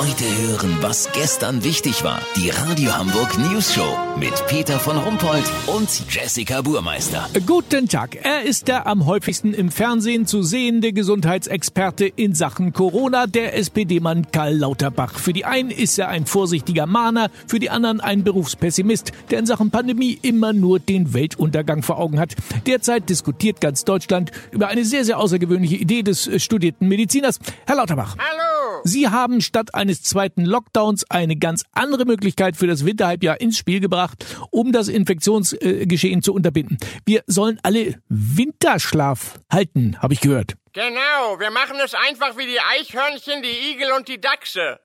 Heute hören, was gestern wichtig war. Die Radio Hamburg News Show mit Peter von Rumpold und Jessica Burmeister. Guten Tag. Er ist der am häufigsten im Fernsehen zu sehende Gesundheitsexperte in Sachen Corona, der SPD-Mann Karl Lauterbach. Für die einen ist er ein vorsichtiger Mahner, für die anderen ein Berufspessimist, der in Sachen Pandemie immer nur den Weltuntergang vor Augen hat. Derzeit diskutiert ganz Deutschland über eine sehr, sehr außergewöhnliche Idee des studierten Mediziners. Herr Lauterbach. Hallo. Sie haben statt eines zweiten Lockdowns eine ganz andere Möglichkeit für das Winterhalbjahr ins Spiel gebracht, um das Infektionsgeschehen zu unterbinden. Wir sollen alle Winterschlaf halten, habe ich gehört. Genau, wir machen es einfach wie die Eichhörnchen, die Igel und die Dachse.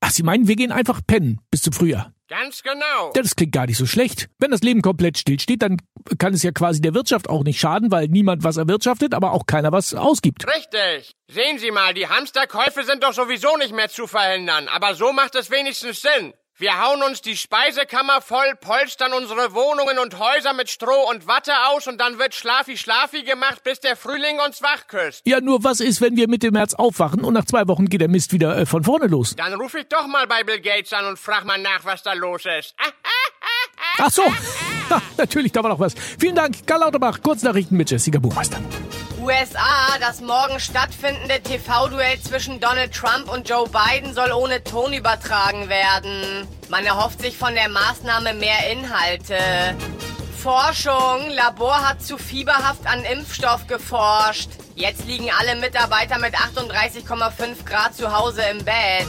Ach, Sie meinen, wir gehen einfach pennen bis zum Frühjahr? Ganz genau. Das klingt gar nicht so schlecht. Wenn das Leben komplett stillsteht, dann kann es ja quasi der Wirtschaft auch nicht schaden, weil niemand was erwirtschaftet, aber auch keiner was ausgibt. Richtig. Sehen Sie mal, die Hamsterkäufe sind doch sowieso nicht mehr zu verhindern, aber so macht es wenigstens Sinn. Wir hauen uns die Speisekammer voll, polstern unsere Wohnungen und Häuser mit Stroh und Watte aus und dann wird Schlafi-Schlafi gemacht, bis der Frühling uns wach küsst. Ja, nur was ist, wenn wir Mitte März aufwachen und nach zwei Wochen geht der Mist wieder äh, von vorne los? Dann ruf ich doch mal bei Bill Gates an und frag mal nach, was da los ist. Ach so, ha, natürlich, da war noch was. Vielen Dank, Karl Lauterbach, Kurznachrichten mit Jessica Buchmeister. USA, das morgen stattfindende TV-Duell zwischen Donald Trump und Joe Biden soll ohne Ton übertragen werden. Man erhofft sich von der Maßnahme mehr Inhalte. Forschung. Labor hat zu fieberhaft an Impfstoff geforscht. Jetzt liegen alle Mitarbeiter mit 38,5 Grad zu Hause im Bett.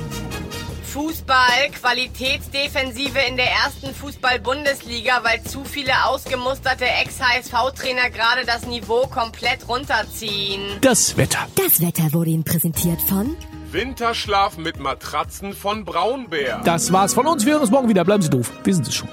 Fußball, Qualitätsdefensive in der ersten Fußball-Bundesliga, weil zu viele ausgemusterte Ex-HSV-Trainer gerade das Niveau komplett runterziehen. Das Wetter. Das Wetter wurde Ihnen präsentiert von Winterschlaf mit Matratzen von Braunbär. Das war's von uns. Wir hören uns morgen wieder. Bleiben Sie doof. Wir sind es schon.